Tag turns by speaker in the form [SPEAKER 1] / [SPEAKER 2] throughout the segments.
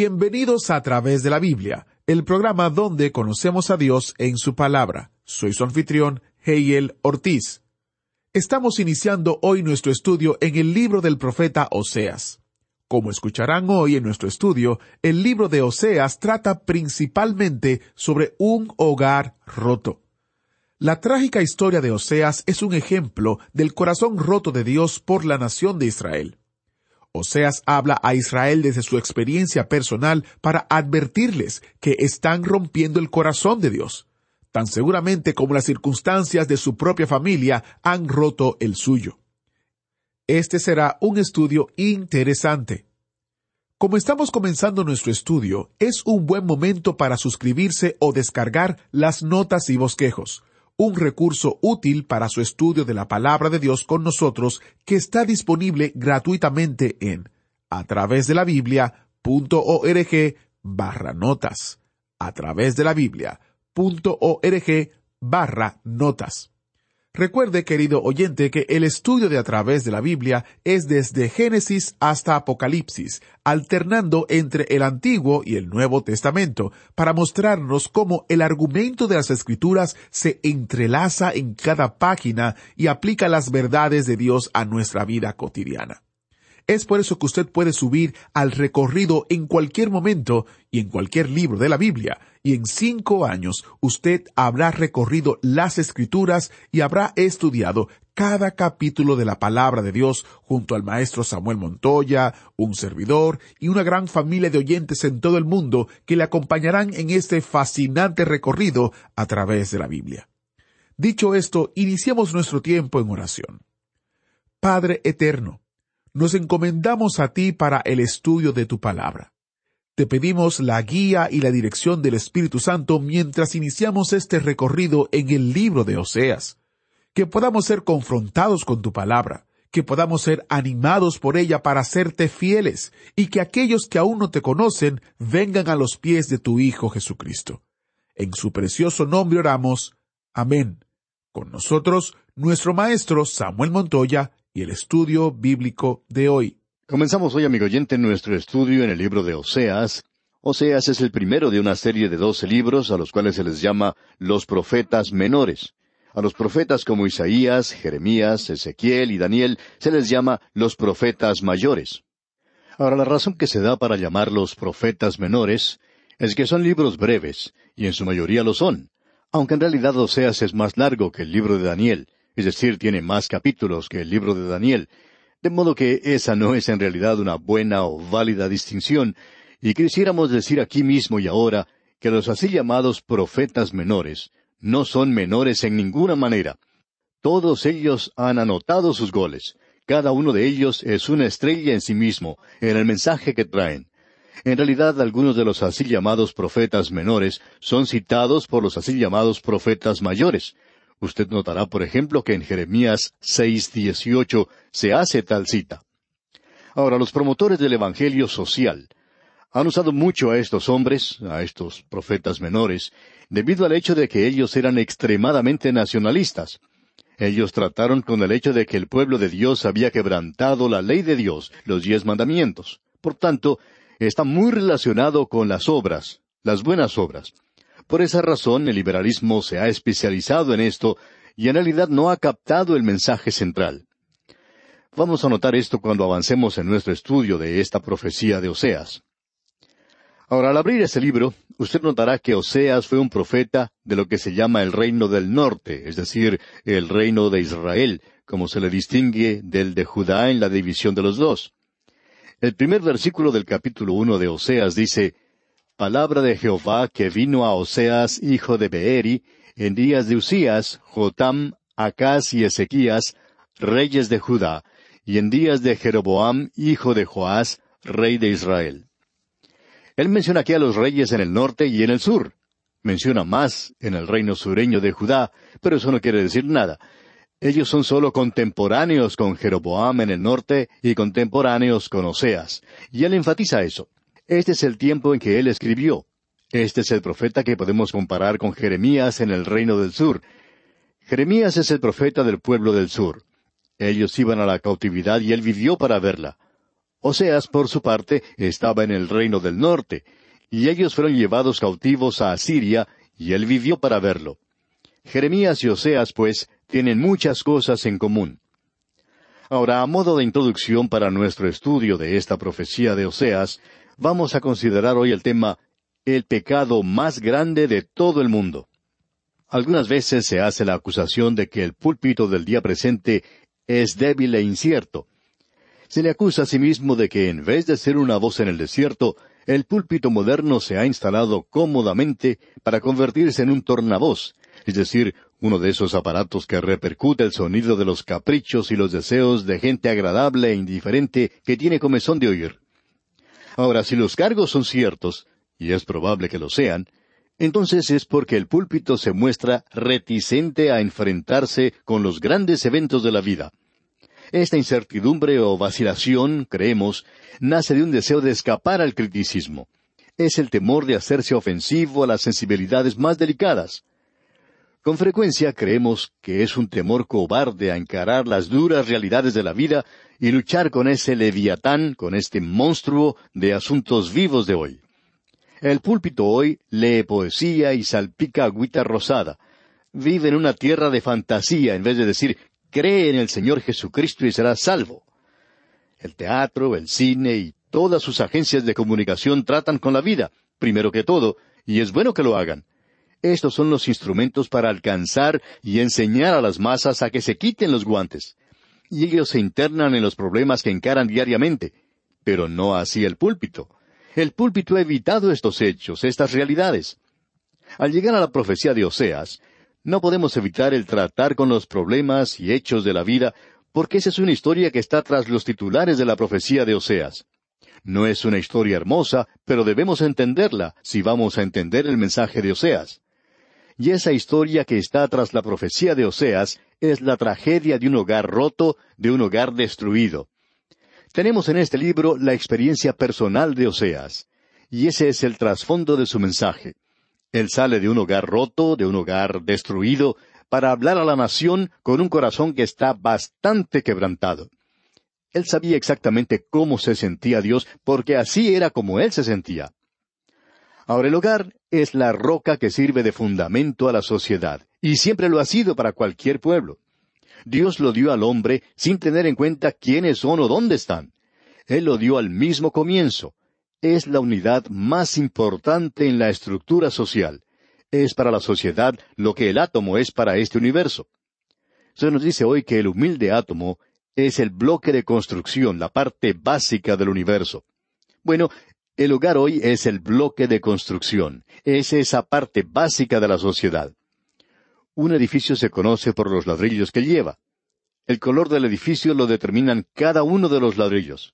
[SPEAKER 1] Bienvenidos a través de la Biblia, el programa donde conocemos a Dios en su palabra. Soy su anfitrión, Heiel Ortiz. Estamos iniciando hoy nuestro estudio en el libro del profeta Oseas. Como escucharán hoy en nuestro estudio, el libro de Oseas trata principalmente sobre un hogar roto. La trágica historia de Oseas es un ejemplo del corazón roto de Dios por la nación de Israel. Oseas habla a Israel desde su experiencia personal para advertirles que están rompiendo el corazón de Dios, tan seguramente como las circunstancias de su propia familia han roto el suyo. Este será un estudio interesante. Como estamos comenzando nuestro estudio, es un buen momento para suscribirse o descargar las notas y bosquejos, un recurso útil para su estudio de la palabra de Dios con nosotros que está disponible gratuitamente en a través de la Biblia.org barra notas. A través de la Biblia.org barra notas. Recuerde, querido oyente, que el estudio de a través de la Biblia es desde Génesis hasta Apocalipsis, alternando entre el Antiguo y el Nuevo Testamento, para mostrarnos cómo el argumento de las Escrituras se entrelaza en cada página y aplica las verdades de Dios a nuestra vida cotidiana. Es por eso que usted puede subir al recorrido en cualquier momento y en cualquier libro de la Biblia, y en cinco años usted habrá recorrido las escrituras y habrá estudiado cada capítulo de la palabra de Dios junto al maestro Samuel Montoya, un servidor y una gran familia de oyentes en todo el mundo que le acompañarán en este fascinante recorrido a través de la Biblia. Dicho esto, iniciemos nuestro tiempo en oración. Padre eterno, nos encomendamos a ti para el estudio de tu palabra. Te pedimos la guía y la dirección del Espíritu Santo mientras iniciamos este recorrido en el libro de Oseas. Que podamos ser confrontados con tu palabra, que podamos ser animados por ella para serte fieles, y que aquellos que aún no te conocen vengan a los pies de tu Hijo Jesucristo. En su precioso nombre oramos. Amén. Con nosotros, nuestro Maestro Samuel Montoya, y el estudio bíblico de hoy.
[SPEAKER 2] Comenzamos hoy, amigo oyente, nuestro estudio en el libro de Oseas. Oseas es el primero de una serie de doce libros a los cuales se les llama los profetas menores. A los profetas como Isaías, Jeremías, Ezequiel y Daniel se les llama los profetas mayores. Ahora, la razón que se da para llamarlos profetas menores es que son libros breves, y en su mayoría lo son, aunque en realidad Oseas es más largo que el libro de Daniel, es decir, tiene más capítulos que el libro de Daniel, de modo que esa no es en realidad una buena o válida distinción, y quisiéramos decir aquí mismo y ahora que los así llamados profetas menores no son menores en ninguna manera. Todos ellos han anotado sus goles. Cada uno de ellos es una estrella en sí mismo, en el mensaje que traen. En realidad, algunos de los así llamados profetas menores son citados por los así llamados profetas mayores, Usted notará, por ejemplo, que en Jeremías 6:18 se hace tal cita. Ahora, los promotores del Evangelio social han usado mucho a estos hombres, a estos profetas menores, debido al hecho de que ellos eran extremadamente nacionalistas. Ellos trataron con el hecho de que el pueblo de Dios había quebrantado la ley de Dios, los diez mandamientos. Por tanto, está muy relacionado con las obras, las buenas obras. Por esa razón el liberalismo se ha especializado en esto y en realidad no ha captado el mensaje central. Vamos a notar esto cuando avancemos en nuestro estudio de esta profecía de Oseas. Ahora, al abrir este libro, usted notará que Oseas fue un profeta de lo que se llama el reino del norte, es decir, el reino de Israel, como se le distingue del de Judá en la división de los dos. El primer versículo del capítulo uno de Oseas dice, palabra de Jehová que vino a Oseas, hijo de Beeri, en días de Usías, Jotam, Acaz y Ezequías, reyes de Judá, y en días de Jeroboam, hijo de Joás, rey de Israel. Él menciona aquí a los reyes en el norte y en el sur. Menciona más en el reino sureño de Judá, pero eso no quiere decir nada. Ellos son solo contemporáneos con Jeroboam en el norte y contemporáneos con Oseas. Y él enfatiza eso. Este es el tiempo en que él escribió. Este es el profeta que podemos comparar con Jeremías en el reino del sur. Jeremías es el profeta del pueblo del sur. Ellos iban a la cautividad y él vivió para verla. Oseas, por su parte, estaba en el reino del norte, y ellos fueron llevados cautivos a Asiria, y él vivió para verlo. Jeremías y Oseas, pues, tienen muchas cosas en común. Ahora, a modo de introducción para nuestro estudio de esta profecía de Oseas, vamos a considerar hoy el tema el pecado más grande de todo el mundo. Algunas veces se hace la acusación de que el púlpito del día presente es débil e incierto, se le acusa a sí mismo de que en vez de ser una voz en el desierto, el púlpito moderno se ha instalado cómodamente para convertirse en un tornavoz, es decir, uno de esos aparatos que repercute el sonido de los caprichos y los deseos de gente agradable e indiferente que tiene comezón de oír. Ahora, si los cargos son ciertos, y es probable que lo sean, entonces es porque el púlpito se muestra reticente a enfrentarse con los grandes eventos de la vida. Esta incertidumbre o vacilación, creemos, nace de un deseo de escapar al criticismo. Es el temor de hacerse ofensivo a las sensibilidades más delicadas. Con frecuencia creemos que es un temor cobarde a encarar las duras realidades de la vida y luchar con ese leviatán, con este monstruo de asuntos vivos de hoy. El púlpito hoy lee poesía y salpica agüita rosada. Vive en una tierra de fantasía en vez de decir cree en el Señor Jesucristo y será salvo. El teatro, el cine y todas sus agencias de comunicación tratan con la vida, primero que todo, y es bueno que lo hagan. Estos son los instrumentos para alcanzar y enseñar a las masas a que se quiten los guantes. Y ellos se internan en los problemas que encaran diariamente, pero no así el púlpito. El púlpito ha evitado estos hechos, estas realidades. Al llegar a la profecía de Oseas, no podemos evitar el tratar con los problemas y hechos de la vida, porque esa es una historia que está tras los titulares de la profecía de Oseas. No es una historia hermosa, pero debemos entenderla si vamos a entender el mensaje de Oseas. Y esa historia que está tras la profecía de Oseas es la tragedia de un hogar roto, de un hogar destruido. Tenemos en este libro la experiencia personal de Oseas, y ese es el trasfondo de su mensaje. Él sale de un hogar roto, de un hogar destruido, para hablar a la nación con un corazón que está bastante quebrantado. Él sabía exactamente cómo se sentía Dios, porque así era como él se sentía. Ahora el hogar es la roca que sirve de fundamento a la sociedad, y siempre lo ha sido para cualquier pueblo. Dios lo dio al hombre sin tener en cuenta quiénes son o dónde están. Él lo dio al mismo comienzo, es la unidad más importante en la estructura social. Es para la sociedad lo que el átomo es para este universo. Se nos dice hoy que el humilde átomo es el bloque de construcción, la parte básica del universo. Bueno, el hogar hoy es el bloque de construcción, es esa parte básica de la sociedad. Un edificio se conoce por los ladrillos que lleva. El color del edificio lo determinan cada uno de los ladrillos.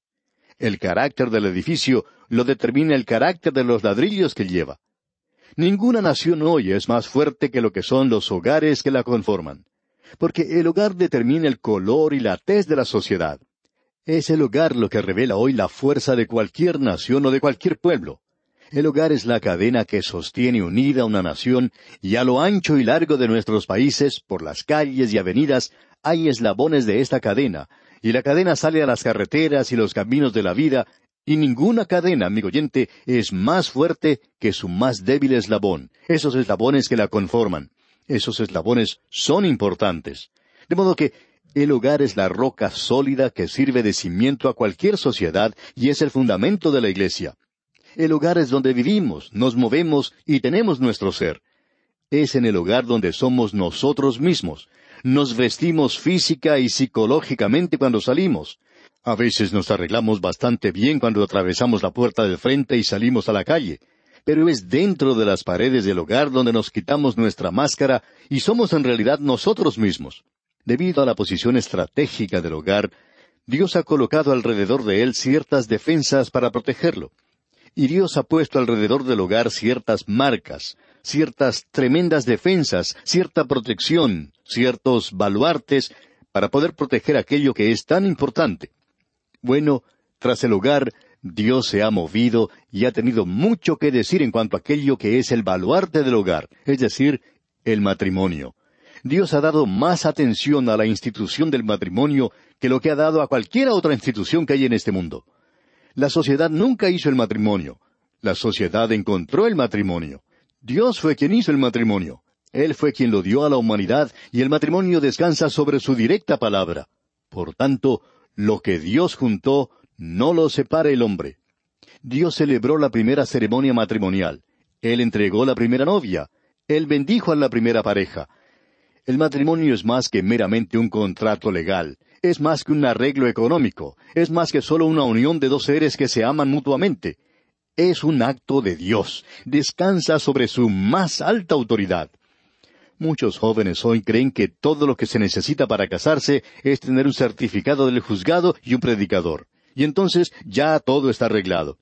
[SPEAKER 2] El carácter del edificio lo determina el carácter de los ladrillos que lleva. Ninguna nación hoy es más fuerte que lo que son los hogares que la conforman, porque el hogar determina el color y la tez de la sociedad. Es el hogar lo que revela hoy la fuerza de cualquier nación o de cualquier pueblo. El hogar es la cadena que sostiene unida una nación y a lo ancho y largo de nuestros países, por las calles y avenidas, hay eslabones de esta cadena, y la cadena sale a las carreteras y los caminos de la vida, y ninguna cadena, amigo oyente, es más fuerte que su más débil eslabón, esos eslabones que la conforman. Esos eslabones son importantes. De modo que el hogar es la roca sólida que sirve de cimiento a cualquier sociedad y es el fundamento de la iglesia. El hogar es donde vivimos, nos movemos y tenemos nuestro ser. Es en el hogar donde somos nosotros mismos, nos vestimos física y psicológicamente cuando salimos. A veces nos arreglamos bastante bien cuando atravesamos la puerta del frente y salimos a la calle. Pero es dentro de las paredes del hogar donde nos quitamos nuestra máscara y somos en realidad nosotros mismos. Debido a la posición estratégica del hogar, Dios ha colocado alrededor de él ciertas defensas para protegerlo. Y Dios ha puesto alrededor del hogar ciertas marcas, ciertas tremendas defensas, cierta protección, ciertos baluartes para poder proteger aquello que es tan importante. Bueno, tras el hogar, Dios se ha movido y ha tenido mucho que decir en cuanto a aquello que es el baluarte del hogar, es decir, el matrimonio. Dios ha dado más atención a la institución del matrimonio que lo que ha dado a cualquier otra institución que hay en este mundo. La sociedad nunca hizo el matrimonio. La sociedad encontró el matrimonio. Dios fue quien hizo el matrimonio. Él fue quien lo dio a la humanidad y el matrimonio descansa sobre su directa palabra. Por tanto, lo que Dios juntó, no lo separa el hombre. Dios celebró la primera ceremonia matrimonial. Él entregó la primera novia. Él bendijo a la primera pareja. El matrimonio es más que meramente un contrato legal, es más que un arreglo económico, es más que solo una unión de dos seres que se aman mutuamente. Es un acto de Dios, descansa sobre su más alta autoridad. Muchos jóvenes hoy creen que todo lo que se necesita para casarse es tener un certificado del juzgado y un predicador. Y entonces ya todo está arreglado.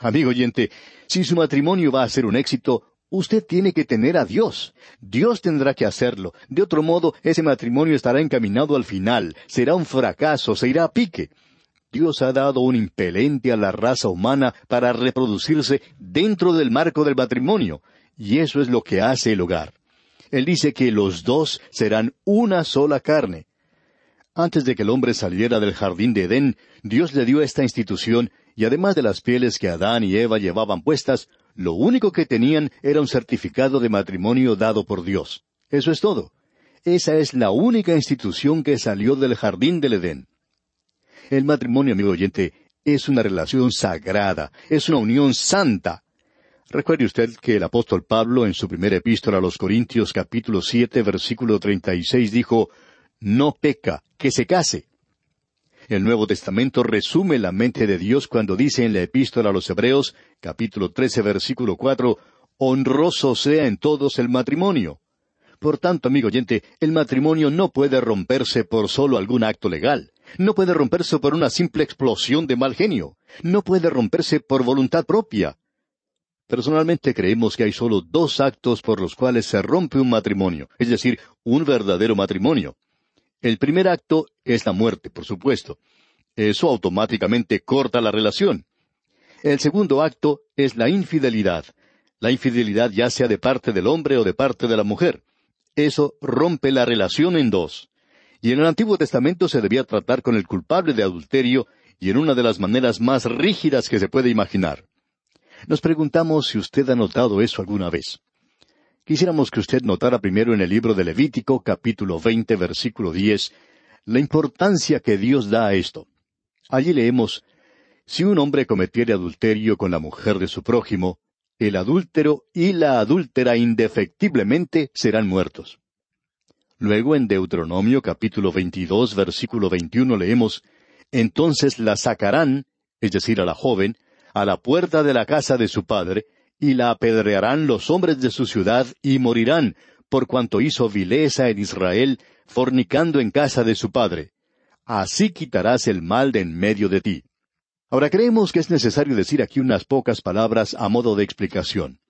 [SPEAKER 2] Amigo oyente, si su matrimonio va a ser un éxito, Usted tiene que tener a Dios. Dios tendrá que hacerlo. De otro modo, ese matrimonio estará encaminado al final. Será un fracaso, se irá a pique. Dios ha dado un impelente a la raza humana para reproducirse dentro del marco del matrimonio. Y eso es lo que hace el hogar. Él dice que los dos serán una sola carne. Antes de que el hombre saliera del jardín de Edén, Dios le dio esta institución, y además de las pieles que Adán y Eva llevaban puestas, lo único que tenían era un certificado de matrimonio dado por Dios. Eso es todo. Esa es la única institución que salió del jardín del Edén. El matrimonio, amigo oyente, es una relación sagrada, es una unión santa. Recuerde usted que el apóstol Pablo en su primera epístola a los Corintios capítulo siete versículo treinta y seis dijo, No peca, que se case. El Nuevo Testamento resume la mente de Dios cuando dice en la epístola a los Hebreos, capítulo trece, versículo cuatro, honroso sea en todos el matrimonio. Por tanto, amigo oyente, el matrimonio no puede romperse por solo algún acto legal. No puede romperse por una simple explosión de mal genio. No puede romperse por voluntad propia. Personalmente creemos que hay solo dos actos por los cuales se rompe un matrimonio, es decir, un verdadero matrimonio. El primer acto es la muerte, por supuesto. Eso automáticamente corta la relación. El segundo acto es la infidelidad. La infidelidad ya sea de parte del hombre o de parte de la mujer. Eso rompe la relación en dos. Y en el Antiguo Testamento se debía tratar con el culpable de adulterio y en una de las maneras más rígidas que se puede imaginar. Nos preguntamos si usted ha notado eso alguna vez. Quisiéramos que usted notara primero en el libro de Levítico, capítulo veinte, versículo diez, la importancia que Dios da a esto. Allí leemos, Si un hombre cometiere adulterio con la mujer de su prójimo, el adúltero y la adúltera indefectiblemente serán muertos. Luego en Deuteronomio capítulo veintidós, versículo veintiuno leemos, Entonces la sacarán, es decir, a la joven, a la puerta de la casa de su padre, y la apedrearán los hombres de su ciudad, y morirán, por cuanto hizo vileza en Israel, fornicando en casa de su padre. Así quitarás el mal de en medio de ti. Ahora creemos que es necesario decir aquí unas pocas palabras a modo de explicación.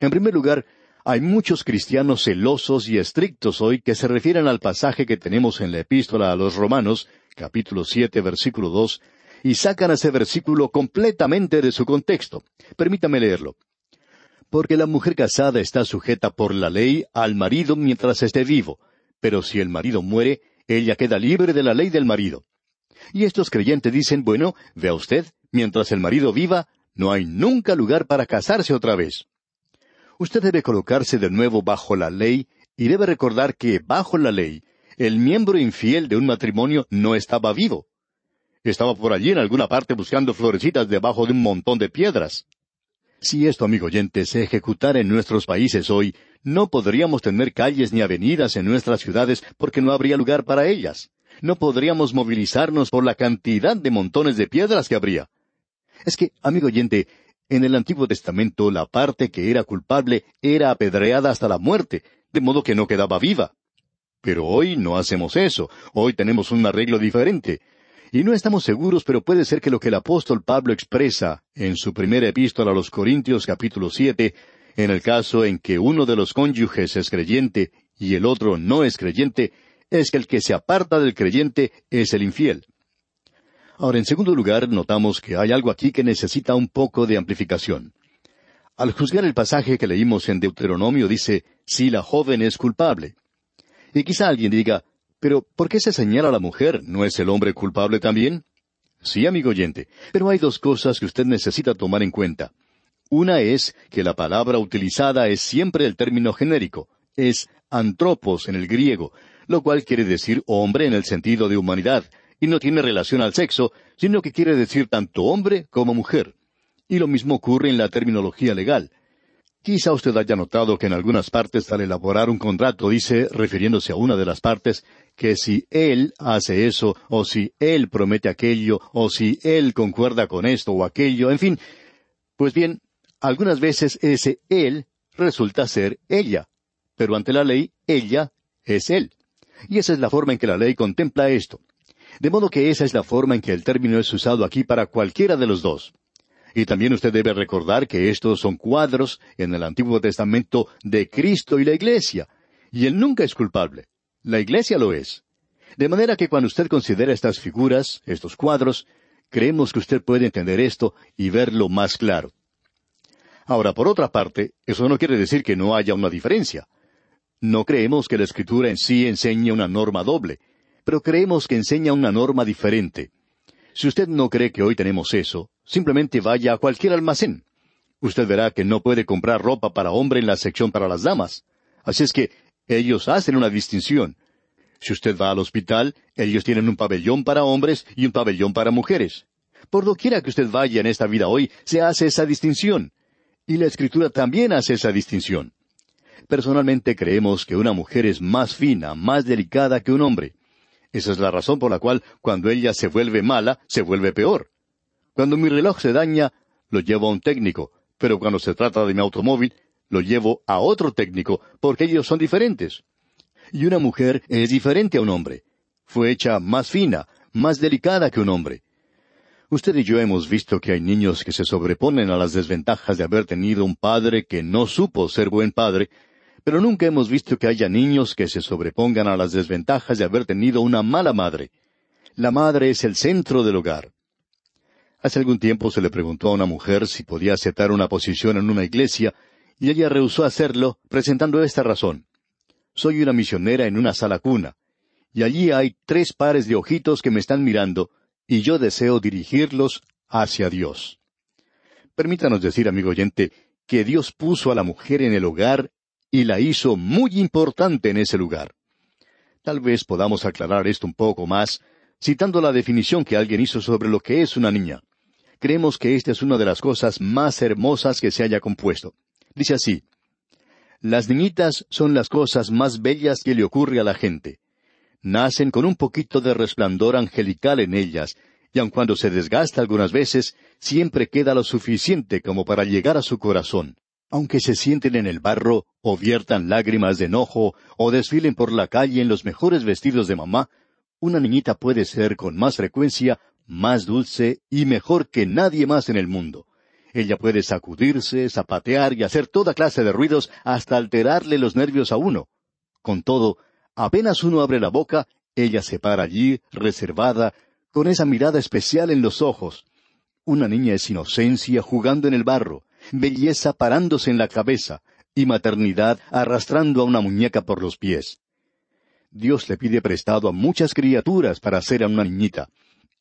[SPEAKER 2] En primer lugar, hay muchos cristianos celosos y estrictos hoy que se refieren al pasaje que tenemos en la epístola a los Romanos, capítulo siete, versículo dos, y sacan ese versículo completamente de su contexto. Permítame leerlo porque la mujer casada está sujeta por la ley al marido mientras esté vivo, pero si el marido muere, ella queda libre de la ley del marido. Y estos creyentes dicen, bueno, vea usted, mientras el marido viva, no hay nunca lugar para casarse otra vez. Usted debe colocarse de nuevo bajo la ley y debe recordar que bajo la ley, el miembro infiel de un matrimonio no estaba vivo. Estaba por allí en alguna parte buscando florecitas debajo de un montón de piedras. Si esto, amigo oyente, se ejecutara en nuestros países hoy, no podríamos tener calles ni avenidas en nuestras ciudades porque no habría lugar para ellas. No podríamos movilizarnos por la cantidad de montones de piedras que habría. Es que, amigo oyente, en el Antiguo Testamento la parte que era culpable era apedreada hasta la muerte, de modo que no quedaba viva. Pero hoy no hacemos eso, hoy tenemos un arreglo diferente. Y no estamos seguros, pero puede ser que lo que el apóstol Pablo expresa en su primera epístola a los Corintios capítulo siete, en el caso en que uno de los cónyuges es creyente y el otro no es creyente, es que el que se aparta del creyente es el infiel. Ahora, en segundo lugar, notamos que hay algo aquí que necesita un poco de amplificación. Al juzgar el pasaje que leímos en Deuteronomio dice, si la joven es culpable. Y quizá alguien diga, pero ¿por qué se señala a la mujer? ¿No es el hombre culpable también? Sí, amigo oyente, pero hay dos cosas que usted necesita tomar en cuenta. Una es que la palabra utilizada es siempre el término genérico, es antropos en el griego, lo cual quiere decir hombre en el sentido de humanidad, y no tiene relación al sexo, sino que quiere decir tanto hombre como mujer. Y lo mismo ocurre en la terminología legal. Quizá usted haya notado que en algunas partes al elaborar un contrato dice, refiriéndose a una de las partes, que si él hace eso, o si él promete aquello, o si él concuerda con esto o aquello, en fin. Pues bien, algunas veces ese él resulta ser ella, pero ante la ley, ella es él. Y esa es la forma en que la ley contempla esto. De modo que esa es la forma en que el término es usado aquí para cualquiera de los dos. Y también usted debe recordar que estos son cuadros en el Antiguo Testamento de Cristo y la Iglesia. Y Él nunca es culpable. La Iglesia lo es. De manera que cuando usted considera estas figuras, estos cuadros, creemos que usted puede entender esto y verlo más claro. Ahora, por otra parte, eso no quiere decir que no haya una diferencia. No creemos que la Escritura en sí enseñe una norma doble, pero creemos que enseña una norma diferente. Si usted no cree que hoy tenemos eso, simplemente vaya a cualquier almacén. Usted verá que no puede comprar ropa para hombre en la sección para las damas. Así es que ellos hacen una distinción. Si usted va al hospital, ellos tienen un pabellón para hombres y un pabellón para mujeres. Por doquiera que usted vaya en esta vida hoy, se hace esa distinción. Y la Escritura también hace esa distinción. Personalmente creemos que una mujer es más fina, más delicada que un hombre. Esa es la razón por la cual cuando ella se vuelve mala, se vuelve peor. Cuando mi reloj se daña, lo llevo a un técnico, pero cuando se trata de mi automóvil, lo llevo a otro técnico, porque ellos son diferentes. Y una mujer es diferente a un hombre. Fue hecha más fina, más delicada que un hombre. Usted y yo hemos visto que hay niños que se sobreponen a las desventajas de haber tenido un padre que no supo ser buen padre, pero nunca hemos visto que haya niños que se sobrepongan a las desventajas de haber tenido una mala madre. La madre es el centro del hogar. Hace algún tiempo se le preguntó a una mujer si podía aceptar una posición en una iglesia, y ella rehusó hacerlo, presentando esta razón. Soy una misionera en una sala cuna, y allí hay tres pares de ojitos que me están mirando, y yo deseo dirigirlos hacia Dios. Permítanos decir, amigo oyente, que Dios puso a la mujer en el hogar y la hizo muy importante en ese lugar. Tal vez podamos aclarar esto un poco más, citando la definición que alguien hizo sobre lo que es una niña creemos que esta es una de las cosas más hermosas que se haya compuesto. Dice así, Las niñitas son las cosas más bellas que le ocurre a la gente. Nacen con un poquito de resplandor angelical en ellas, y aun cuando se desgasta algunas veces, siempre queda lo suficiente como para llegar a su corazón. Aunque se sienten en el barro, o viertan lágrimas de enojo, o desfilen por la calle en los mejores vestidos de mamá, una niñita puede ser con más frecuencia más dulce y mejor que nadie más en el mundo. Ella puede sacudirse, zapatear y hacer toda clase de ruidos hasta alterarle los nervios a uno. Con todo, apenas uno abre la boca, ella se para allí, reservada, con esa mirada especial en los ojos. Una niña es inocencia jugando en el barro, belleza parándose en la cabeza, y maternidad arrastrando a una muñeca por los pies. Dios le pide prestado a muchas criaturas para hacer a una niñita,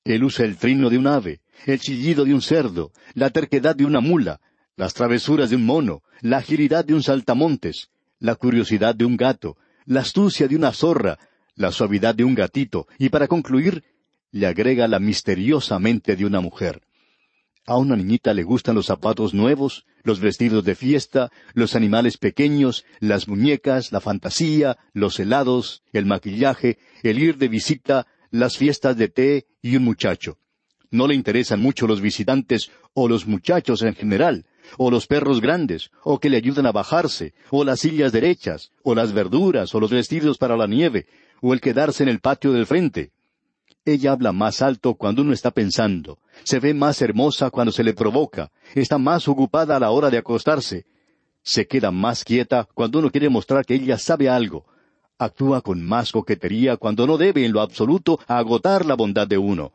[SPEAKER 2] él usa el trino de un ave, el chillido de un cerdo, la terquedad de una mula, las travesuras de un mono, la agilidad de un saltamontes, la curiosidad de un gato, la astucia de una zorra, la suavidad de un gatito, y para concluir, le agrega la misteriosa mente de una mujer. A una niñita le gustan los zapatos nuevos, los vestidos de fiesta, los animales pequeños, las muñecas, la fantasía, los helados, el maquillaje, el ir de visita, las fiestas de té y un muchacho. No le interesan mucho los visitantes o los muchachos en general, o los perros grandes, o que le ayudan a bajarse, o las sillas derechas, o las verduras, o los vestidos para la nieve, o el quedarse en el patio del frente. Ella habla más alto cuando uno está pensando, se ve más hermosa cuando se le provoca, está más ocupada a la hora de acostarse, se queda más quieta cuando uno quiere mostrar que ella sabe algo, actúa con más coquetería cuando no debe en lo absoluto agotar la bondad de uno.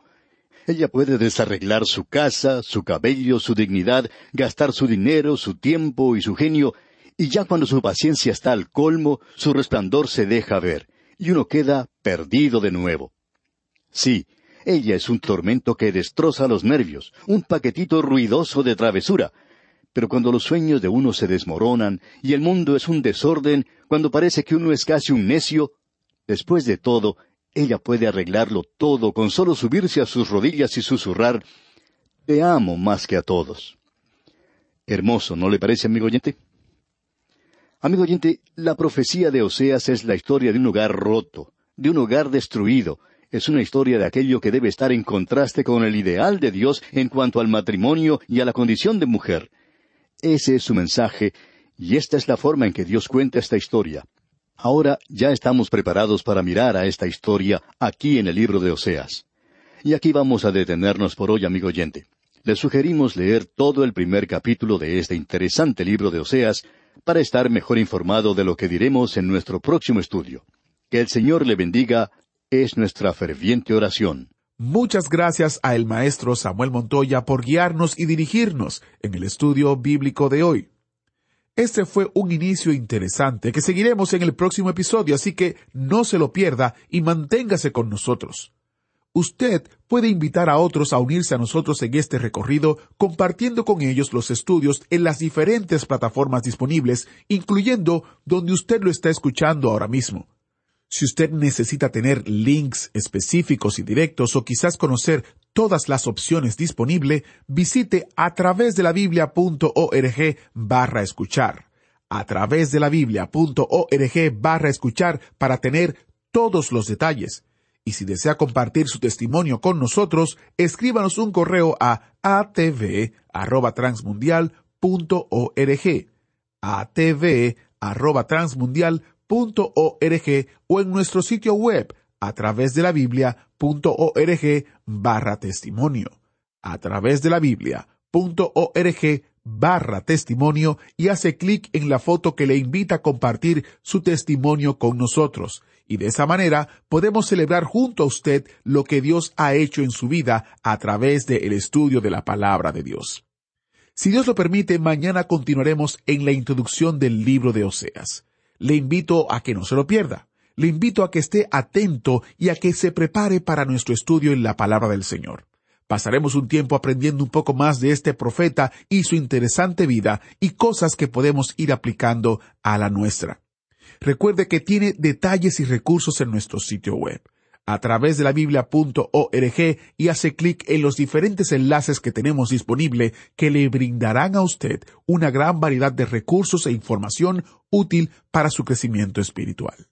[SPEAKER 2] Ella puede desarreglar su casa, su cabello, su dignidad, gastar su dinero, su tiempo y su genio, y ya cuando su paciencia está al colmo, su resplandor se deja ver, y uno queda perdido de nuevo. Sí, ella es un tormento que destroza los nervios, un paquetito ruidoso de travesura. Pero cuando los sueños de uno se desmoronan y el mundo es un desorden, cuando parece que uno es casi un necio, después de todo, ella puede arreglarlo todo con solo subirse a sus rodillas y susurrar, Te amo más que a todos. Hermoso, ¿no le parece, amigo oyente? Amigo oyente, la profecía de Oseas es la historia de un hogar roto, de un hogar destruido, es una historia de aquello que debe estar en contraste con el ideal de Dios en cuanto al matrimonio y a la condición de mujer. Ese es su mensaje, y esta es la forma en que Dios cuenta esta historia. Ahora ya estamos preparados para mirar a esta historia aquí en el libro de Oseas. Y aquí vamos a detenernos por hoy, amigo oyente. Le sugerimos leer todo el primer capítulo de este interesante libro de Oseas para estar mejor informado de lo que diremos en nuestro próximo estudio. Que el Señor le bendiga es nuestra ferviente oración.
[SPEAKER 1] Muchas gracias a el maestro Samuel Montoya por guiarnos y dirigirnos en el estudio bíblico de hoy. Este fue un inicio interesante que seguiremos en el próximo episodio, así que no se lo pierda y manténgase con nosotros. Usted puede invitar a otros a unirse a nosotros en este recorrido compartiendo con ellos los estudios en las diferentes plataformas disponibles, incluyendo donde usted lo está escuchando ahora mismo. Si usted necesita tener links específicos y directos o quizás conocer todas las opciones disponibles, visite a través de la biblia.org barra escuchar. A través de la biblia.org barra escuchar para tener todos los detalles. Y si desea compartir su testimonio con nosotros, escríbanos un correo a atv@transmundial.org. atv@transmundial.org .org o en nuestro sitio web a través de la biblia.org barra testimonio. A través de la biblia.org barra testimonio y hace clic en la foto que le invita a compartir su testimonio con nosotros. Y de esa manera podemos celebrar junto a usted lo que Dios ha hecho en su vida a través del estudio de la palabra de Dios. Si Dios lo permite, mañana continuaremos en la introducción del libro de Oseas le invito a que no se lo pierda. Le invito a que esté atento y a que se prepare para nuestro estudio en la palabra del Señor. Pasaremos un tiempo aprendiendo un poco más de este profeta y su interesante vida y cosas que podemos ir aplicando a la nuestra. Recuerde que tiene detalles y recursos en nuestro sitio web a través de la biblia.org y hace clic en los diferentes enlaces que tenemos disponible que le brindarán a usted una gran variedad de recursos e información útil para su crecimiento espiritual.